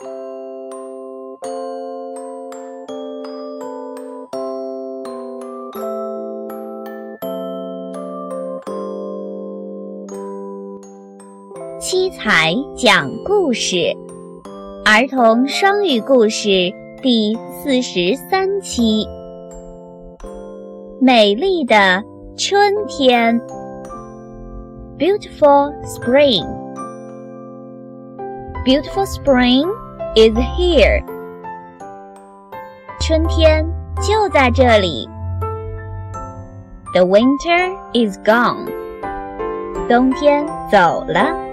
七彩讲故事，儿童双语故事第四十三期。美丽的春天，Beautiful spring. Beautiful spring is here. 春天就在这里。The winter is gone. 冬天走了。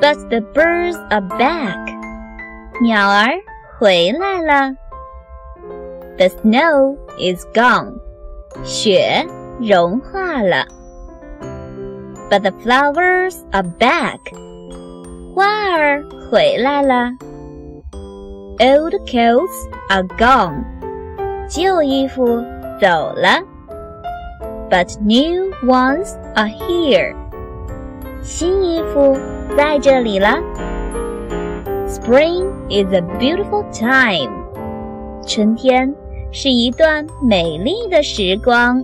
But the birds are back. 鸟儿回来了。The snow is gone. 雪融化了。But the flowers are back. 花儿回来了。Old clothes are gone. 旧衣服走了。But new ones are here. 新衣服在这里了。Spring is a beautiful time. 春天是一段美丽的时光。